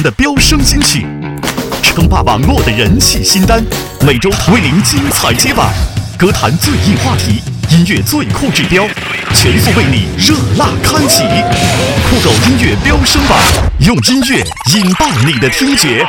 的飙升金曲，称霸网络的人气新单，每周为您精彩接榜。歌坛最硬话题，音乐最酷指标，全速为你热辣开启。酷狗音乐飙升榜，用音乐引爆你的听觉。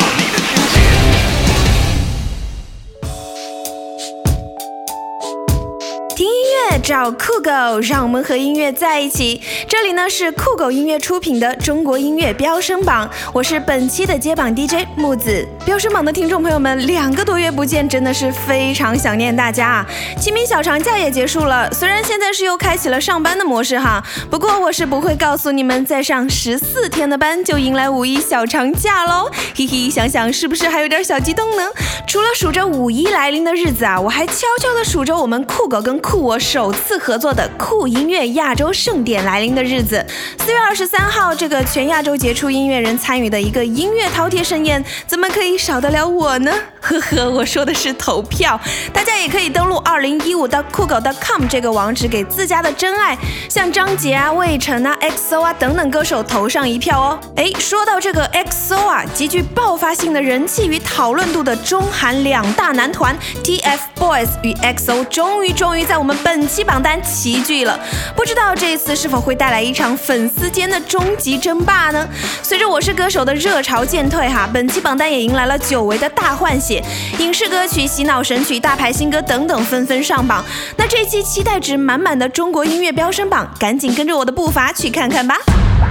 找酷狗，让我们和音乐在一起。这里呢是酷狗音乐出品的中国音乐飙升榜，我是本期的接榜 DJ 木子。飙升榜的听众朋友们，两个多月不见，真的是非常想念大家啊！清明小长假也结束了，虽然现在是又开启了上班的模式哈，不过我是不会告诉你们，再上十四天的班就迎来五一小长假喽。嘿嘿，想想是不是还有点小激动呢？除了数着五一来临的日子啊，我还悄悄的数着我们酷狗跟酷我首。次合作的酷音乐亚洲盛典来临的日子，四月二十三号，这个全亚洲杰出音乐人参与的一个音乐饕餮盛宴，怎么可以少得了我呢？呵呵，我说的是投票，大家也可以登录二零一五的酷狗 .com 这个网址，给自家的真爱，像张杰啊、魏晨啊、XO 啊等等歌手投上一票哦。哎，说到这个 XO 啊，极具爆发性的人气与讨论度的中韩两大男团 TFBOYS 与 XO，终于终于在我们本期。榜单齐聚了，不知道这一次是否会带来一场粉丝间的终极争霸呢？随着《我是歌手》的热潮渐退，哈，本期榜单也迎来了久违的大换血，影视歌曲、洗脑神曲、大牌新歌等等纷纷上榜。那这期期待值满满的中国音乐飙升榜，赶紧跟着我的步伐去看看吧。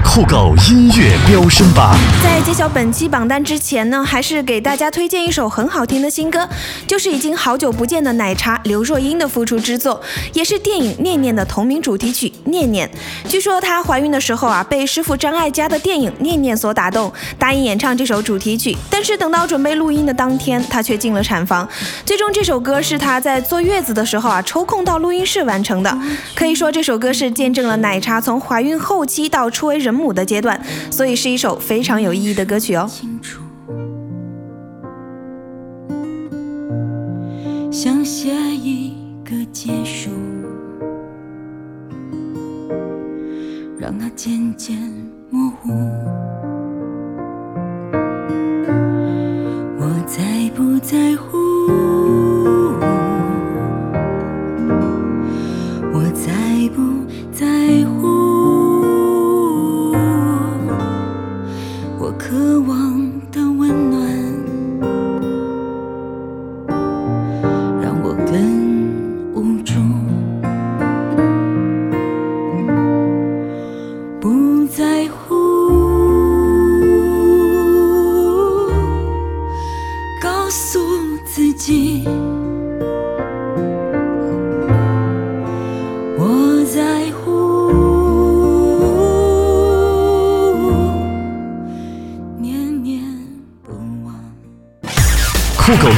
酷狗音乐飙升榜，在揭晓本期榜单之前呢，还是给大家推荐一首很好听的新歌，就是已经好久不见的奶茶刘若英的复出之作，也是电影《念念》的同名主题曲《念念》。据说她怀孕的时候啊，被师傅张艾嘉的电影《念念》所打动，答应演唱这首主题曲。但是等到准备录音的当天，她却进了产房。最终这首歌是她在坐月子的时候啊，抽空到录音室完成的。可以说这首歌是见证了奶茶从怀孕后期到初为人母。的阶段，所以是一首非常有意义的歌曲哦。想写一个结束，让它渐渐模糊。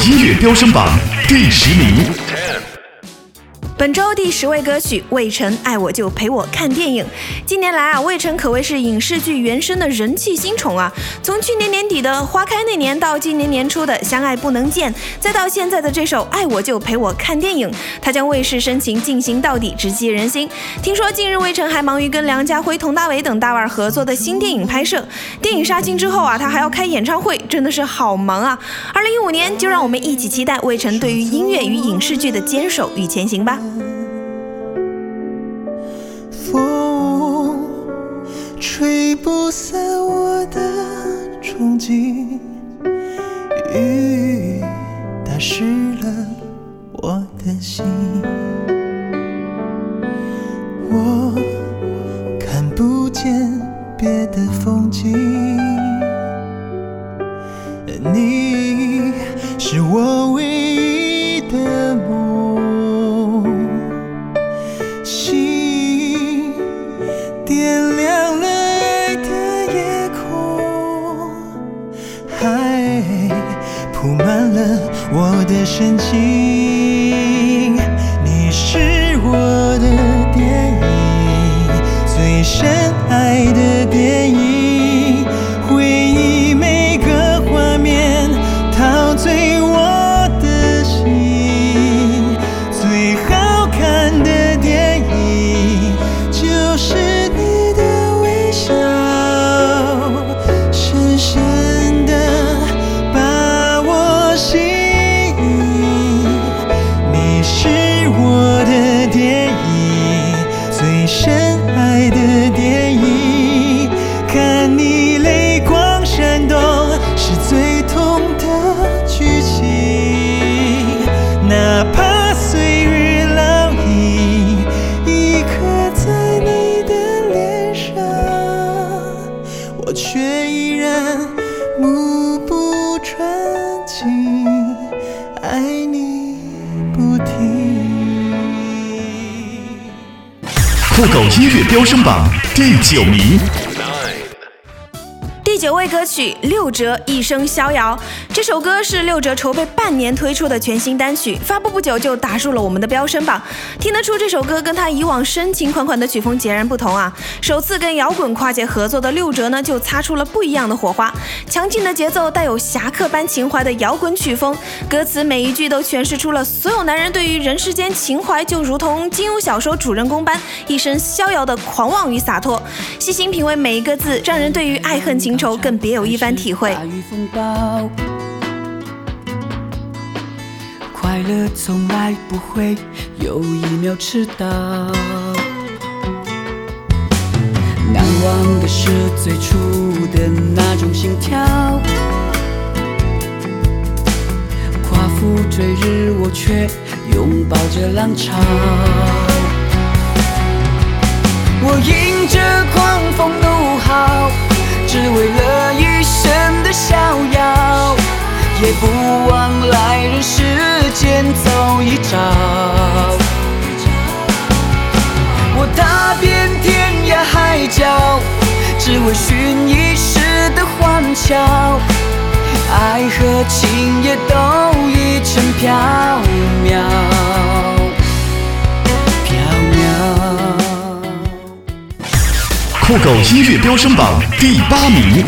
音乐飙升榜第十名。本周第十位歌曲，魏晨爱我就陪我看电影。近年来啊，魏晨可谓是影视剧原声的人气新宠啊。从去年年底的《花开那年》到今年年初的《相爱不能见》，再到现在的这首《爱我就陪我看电影》，他将卫视深情进行到底，直击人心。听说近日魏晨还忙于跟梁家辉、佟大为等大腕合作的新电影拍摄。电影杀青之后啊，他还要开演唱会，真的是好忙啊。二零一五年，就让我们一起期待魏晨对于音乐与影视剧的坚守与前行吧。深爱的电影，却依然目不转睛，爱你不停。酷狗音乐飙升榜第九名。第九位歌曲《六折一生逍遥》，这首歌是六哲筹备半年推出的全新单曲，发布不久就打入了我们的飙升榜。听得出这首歌跟他以往深情款款的曲风截然不同啊！首次跟摇滚跨界合作的六哲呢，就擦出了不一样的火花。强劲的节奏，带有侠客般情怀的摇滚曲风，歌词每一句都诠释出了所有男人对于人世间情怀，就如同金庸小说主人公般一生逍遥的狂妄与洒脱。细心品味每一个字，让人对于爱恨情仇。更别有一番体会。大雨风暴，快乐从来不会有一秒迟到。难忘的是最初的那种心跳，夸父追日，我却拥抱着浪潮。我迎着狂风怒号，只为了一生的逍遥，也不忘来人世间走一遭。我踏遍天涯海角，只为寻一时的欢笑，爱和情也都已成缥缈，缥缈。酷狗音乐飙升榜第八名。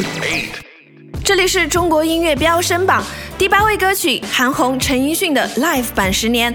这里是中国音乐飙升榜第八位歌曲，韩红、陈奕迅的 Live 版《十年》。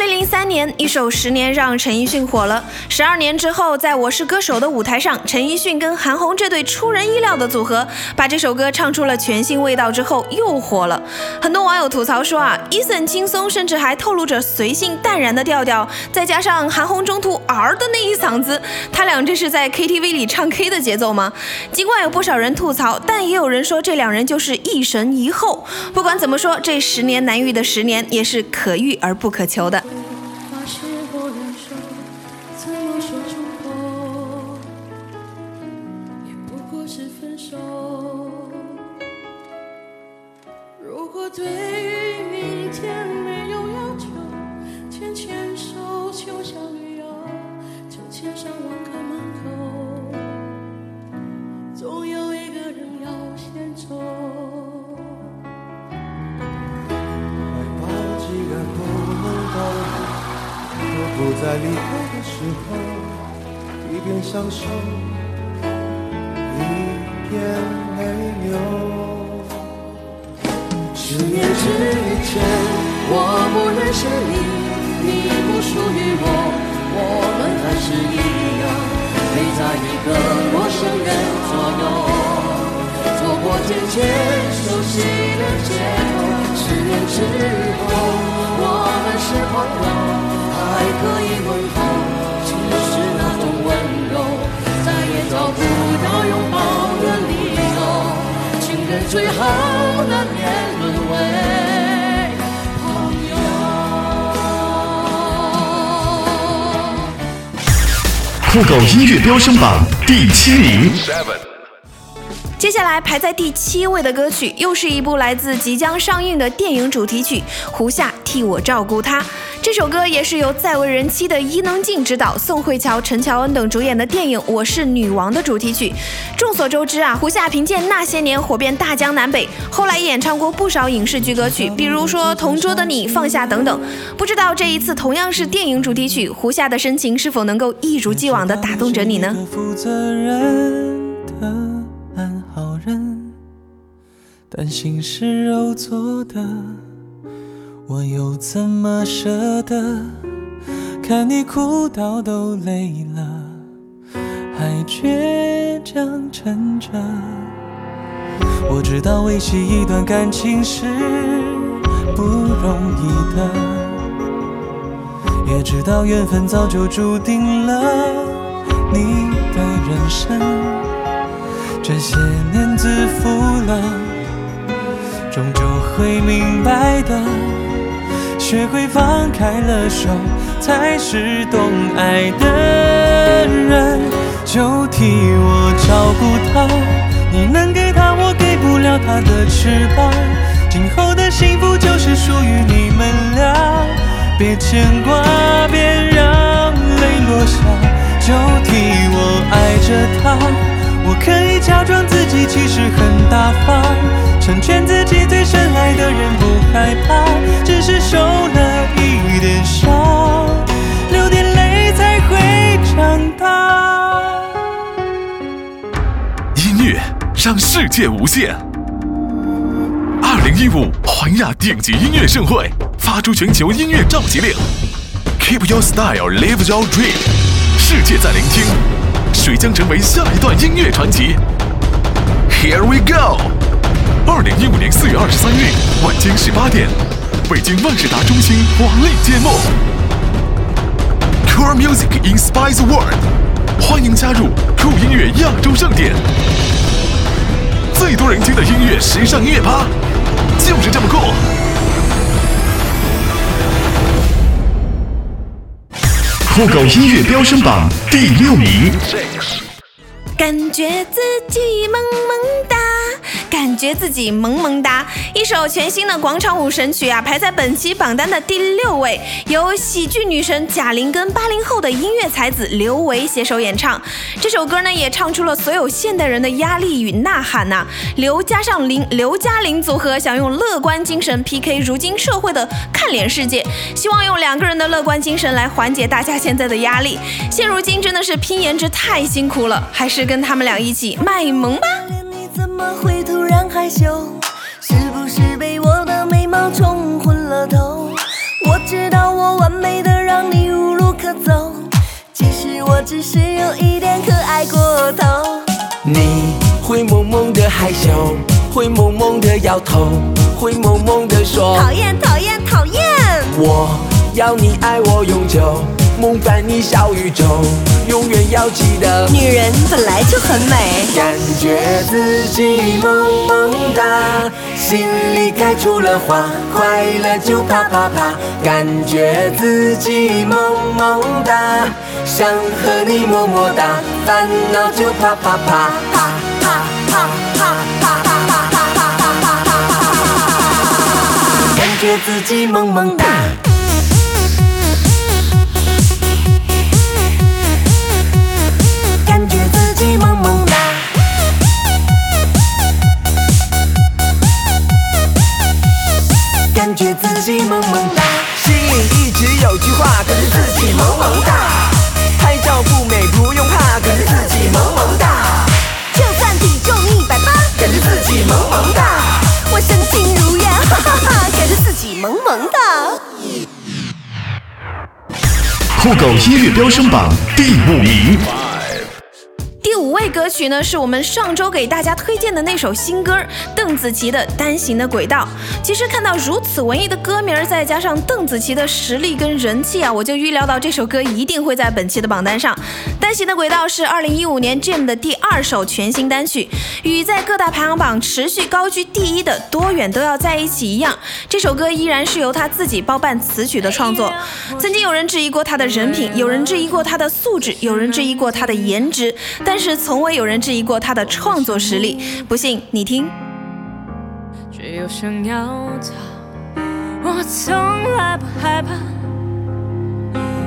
零零三年，一首《十年》让陈奕迅火了。十二年之后，在我是歌手的舞台上，陈奕迅跟韩红这对出人意料的组合，把这首歌唱出了全新味道之后，又火了。很多网友吐槽说啊，Eason 轻松，甚至还透露着随性淡然的调调，再加上韩红中途儿的那一嗓子，他俩这是在 KTV 里唱 K 的节奏吗？尽管有不少人吐槽，但也有人说这两人就是一神一后。不管怎么说，这十年难遇的十年也是可遇而不可求的。十年之后，我们是朋友，还可以问候，只是那种温柔，再也找不到拥抱的理由。情人最后难免沦为朋友。酷狗音乐飙升榜第七名。接下来排在第七位的歌曲，又是一部来自即将上映的电影主题曲《胡夏替我照顾他》。这首歌也是由再为人妻的伊能静执导，宋慧乔、陈乔恩等主演的电影《我是女王》的主题曲。众所周知啊，胡夏凭借《那些年》火遍大江南北，后来也演唱过不少影视剧歌曲，比如说《同桌的你》《放下》等等。不知道这一次同样是电影主题曲，胡夏的深情是否能够一如既往地打动着你呢？但心是肉做的，我又怎么舍得看你哭到都累了，还倔强撑着。我知道维系一段感情是不容易的。也知道缘分早就注定了你的人生，这些年自负了，终究会明白的。学会放开了手，才是懂爱的人。就替我照顾他，你能给他我给不了他的翅膀。今后的幸福就是属于你们俩，别牵挂，别让泪落下。就替我爱着他，我可以假装自己其实很大方，成全自己最深爱的人，不害怕，只是受了一点伤，流点泪才会长大。音乐让世界无限。二零一五环亚顶级音乐盛会发出全球音乐召集令，Keep your style, live your dream。世界在聆听，谁将成为下一段音乐传奇？Here we go！二零一五年四月二十三日晚间十八点，北京万事达中心华丽揭幕。Cool Music inspires the world，欢迎加入酷音乐亚洲盛典。最多人听的音乐时尚音乐吧，就是这么酷！酷狗音乐飙升榜第六名，感觉自己萌，觉自己萌萌哒。一首全新的广场舞神曲啊，排在本期榜单的第六位，由喜剧女神贾玲跟八零后的音乐才子刘维携手演唱。这首歌呢，也唱出了所有现代人的压力与呐喊呐、刘加上林，刘嘉玲组合想用乐观精神 PK 如今社会的看脸世界，希望用两个人的乐观精神来缓解大家现在的压力。现如今真的是拼颜值太辛苦了，还是跟他们俩一起卖萌吧。你怎么会突然害羞？是不是被我的美貌冲昏了头？我知道我完美的让你无路可走，其实我只是有一点可爱过头。你会萌萌的害羞，会萌萌的摇头，会萌萌的说讨厌讨厌讨厌！我要你爱我永久，梦伴你小宇宙，永远要记得。女人本来就很美，感觉自己萌萌哒，心里开出了花，快乐就啪啪啪。感觉自己萌萌哒，想和你么么哒，烦恼就啪啪啪啪啪啪啪啪啪啪啪啪啪啪啪。感觉自己萌萌哒。感觉自己萌萌哒，心里一直有句话，可是自己萌萌哒。拍照不美不用怕，可是自己萌萌哒。就算体重一百八，感觉自己萌萌哒。我身轻如燕，哈哈哈，感觉自己萌萌哒。酷狗音乐飙升榜第五名，第五位歌曲呢，是我们上周给大家推荐的那首新歌，邓紫棋的《单行的轨道》。其实看到如此文艺的歌名，再加上邓紫棋的实力跟人气啊，我就预料到这首歌一定会在本期的榜单上。《单行的轨道》是2015年 Jam 的第二首全新单曲，与在各大排行榜持续高居第一的《多远都要在一起》一样，这首歌依然是由他自己包办词曲的创作。曾经有人质疑过他的人品，有人质疑过他的素质，有人质疑过他的颜值，但是从未有人质疑过他的创作实力。不信你听。只有想要逃。我从来不害怕，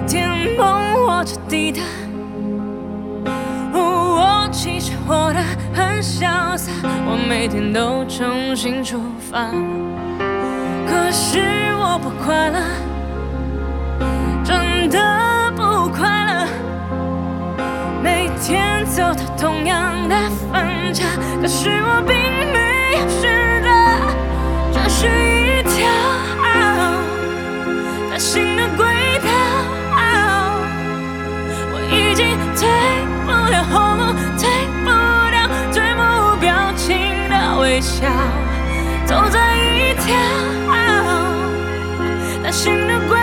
天崩我就抵挡。我其实活得很潇洒，我每天都重新出发。可是我不快乐，真的不快乐。天走到同样的分岔，可是我并没有选择，这是一条单行的轨道。我已经退不了后路，退不掉最目表情的微笑，走在一条单行的轨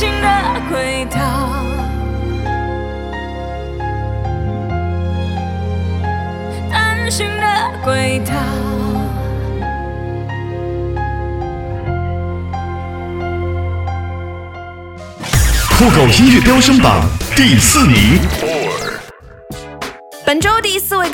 的轨道。的轨道。酷狗音乐飙升榜第四名。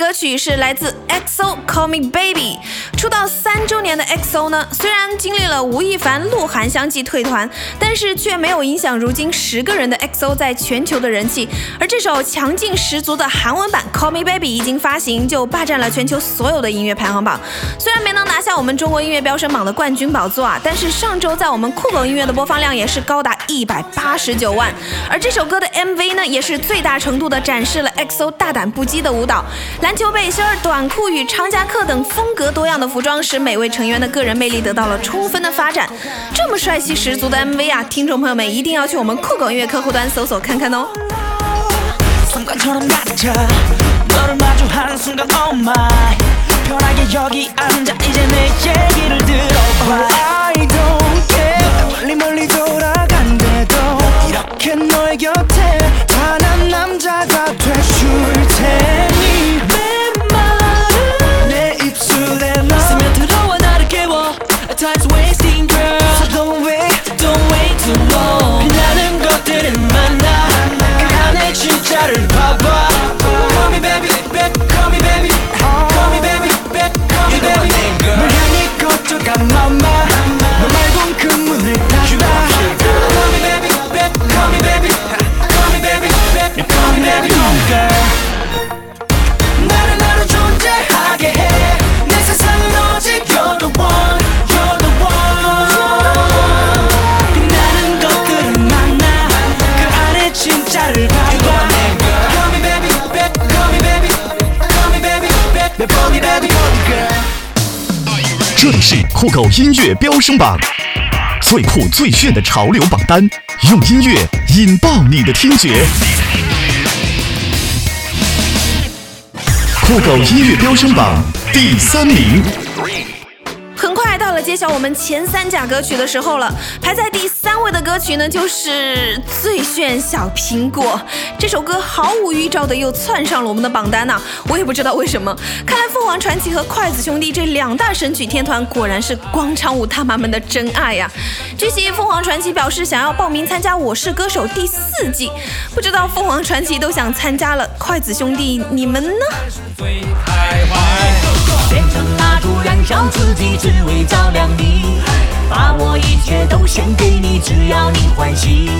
歌曲是来自 EXO Call Me Baby。出道三周年的 EXO 呢，虽然经历了吴亦凡、鹿晗相继退团，但是却没有影响如今十个人的 EXO 在全球的人气。而这首强劲十足的韩文版 Call Me Baby 一经发行，就霸占了全球所有的音乐排行榜。虽然没能拿下我们中国音乐飙升榜的冠军宝座啊，但是上周在我们酷狗音乐的播放量也是高达一百八十九万。而这首歌的 MV 呢，也是最大程度的展示了 EXO 大胆不羁的舞蹈，来篮球背心、短裤与长夹克等风格多样的服装，使每位成员的个人魅力得到了充分的发展。这么帅气十足的 MV 啊，听众朋友们一定要去我们酷狗音乐客户端搜索看看哦。这里是酷狗音乐飙升榜，最酷最炫的潮流榜单，用音乐引爆你的听觉。酷狗音乐飙升榜第三名。很快到了揭晓我们前三甲歌曲的时候了，排在第三位的歌曲呢，就是《最炫小苹果》这首歌，毫无预兆的又窜上了我们的榜单呐、我也不知道为什么，看来凤凰传奇和筷子兄弟这两大神曲天团果然是广场舞大妈们的真爱呀、据悉，凤凰传奇表示想要报名参加《我是歌手》第四季，不知道凤凰传奇都想参加了，筷子兄弟你们呢？变成蜡烛燃烧自己，只为照亮你。把我一切都献给你，只要你欢喜。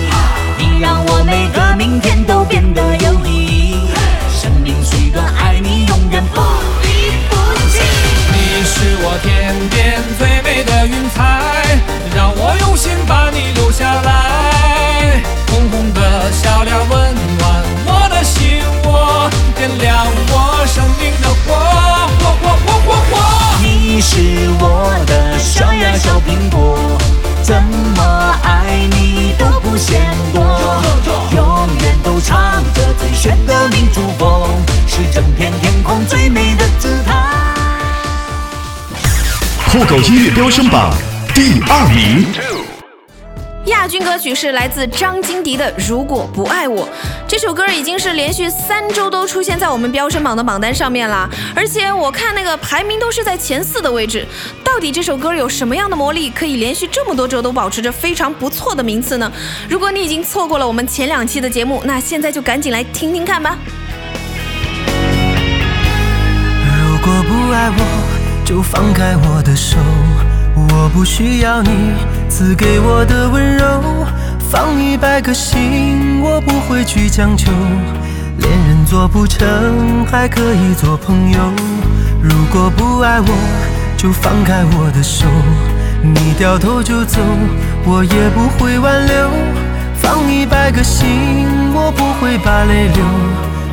你让我每个明天都变得有意义。生命虽短，爱你永远不离不弃。你是我天边最美的云彩，让我用心把你留下来。红红的笑脸温暖我的心窝，点亮我生命的火，火火火火火。你是我的小呀小苹果，怎么爱你都不嫌多，永远都唱着最炫的民族风，是整片天空最美的姿态。酷狗音乐飙升榜第二名。亚军歌曲是来自张金迪的《如果不爱我》，这这首歌已经是连续三周都出现在我们飙升榜的榜单上面了，而且我看那个排名都是在前四的位置。到底这首歌有什么样的魔力，可以连续这么多周都保持着非常不错的名次呢？如果你已经错过了我们前两期的节目，那现在就赶紧来听听看吧。如果不爱我，就放开我的手。我不需要你赐给我的温柔，放一百个心，我不会去强求。恋人做不成，还可以做朋友。如果不爱我，就放开我的手。你掉头就走，我也不会挽留。放一百个心，我不会把泪流。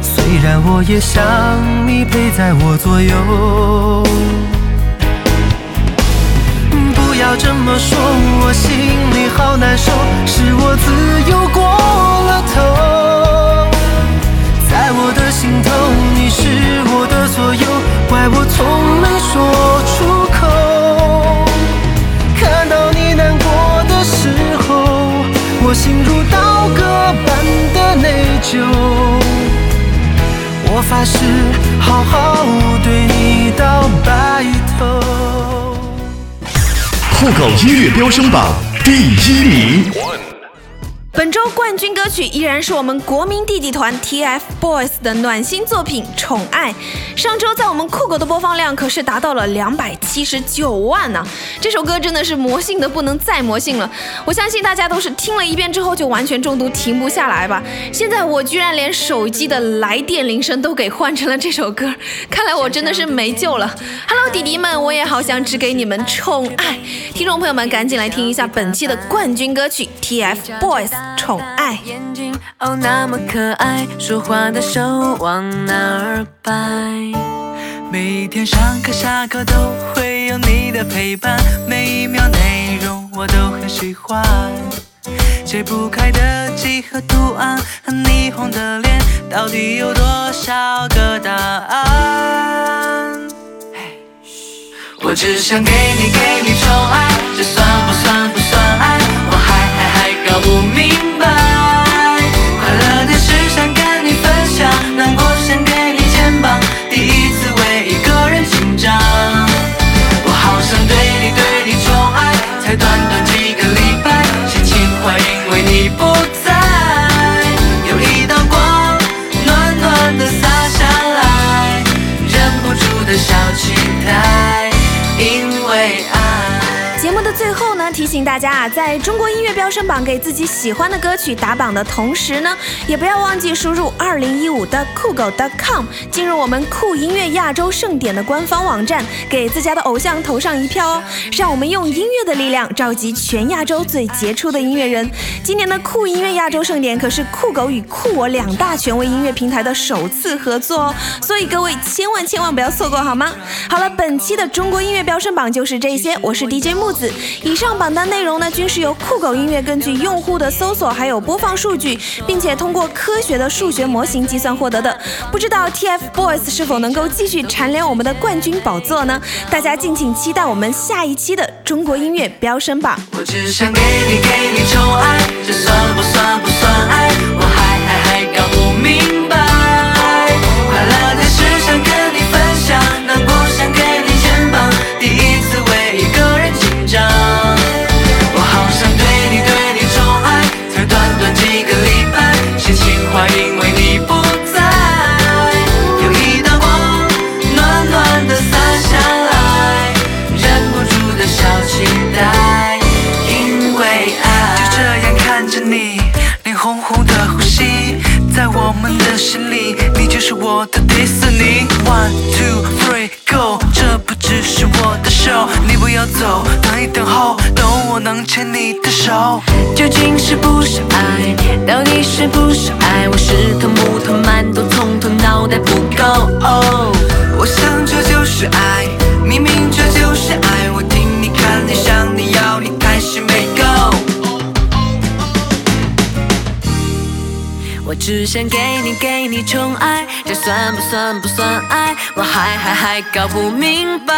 虽然我也想你陪在我左右。要这么说，我心里好难受，是我自由过了头。在我的心头，你是我的所有，怪我从没说出口。看到你难过的时候，我心如刀割般的内疚。我发誓好好对你到白头。酷狗音乐飙升榜第一名。本周冠军歌曲依然是我们国民弟弟团 TFBOYS 的暖心作品《宠爱》。上周在我们酷狗的播放量可是达到了两百七十九万呢、这首歌真的是魔性的不能再魔性了。我相信大家都是听了一遍之后就完全中毒，停不下来吧。现在我居然连手机的来电铃声都给换成了这首歌，看来我真的是没救了。Hello，弟弟们，我也好想只给你们宠爱。听众朋友们，赶紧来听一下本期的冠军歌曲 TFBOYS《宠爱》。哦那么可爱，说话的手往哪儿摆？每天上课下课都会有你的陪伴，每一秒内容我都很喜欢。解不开的几何图案和霓虹的脸，到底有多少个答案？我只想给你给你宠爱，这算不算不算爱？我还还还搞不明白。最后提醒大家啊，在中国音乐飙升榜给自己喜欢的歌曲打榜的同时呢，也不要忘记输入二零一五的酷狗 .com，进入我们酷音乐亚洲盛典的官方网站，给自家的偶像投上一票哦。让我们用音乐的力量召集全亚洲最杰出的音乐人。今年的酷音乐亚洲盛典可是酷狗与酷我两大权威音乐平台的首次合作哦，所以各位千万千万不要错过好吗？好了，本期的中国音乐飙升榜就是这些，我是 DJ 木子。以上榜榜单内容呢，均是由酷狗音乐根据用户的搜索还有播放数据，并且通过科学的数学模型计算获得的。不知道 TFBOYS 是否能够继续蝉联我们的冠军宝座呢？大家敬请期待我们下一期的中国音乐飙升榜。我只想给你给你宠爱，这算不算不算爱？走，等一等候，等我能牵你的手。究竟是不是爱？到底是不是爱？我是头木头馒头，从头脑袋不够。哦，我想这就是爱，明明这就是爱。我听你看你想你要你还是没够。我只想给你给你宠爱，这算不算不算爱？我还还还搞不明白。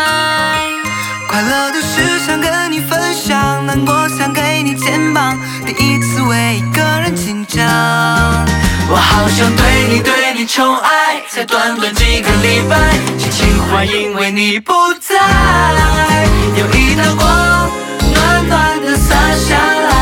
快乐的事想跟你分享，难过想给你肩膀，第一次为一个人紧张。我好想对你对你宠爱，才短短几个礼拜，心情坏因为你不在。有一道光，暖暖的洒下来。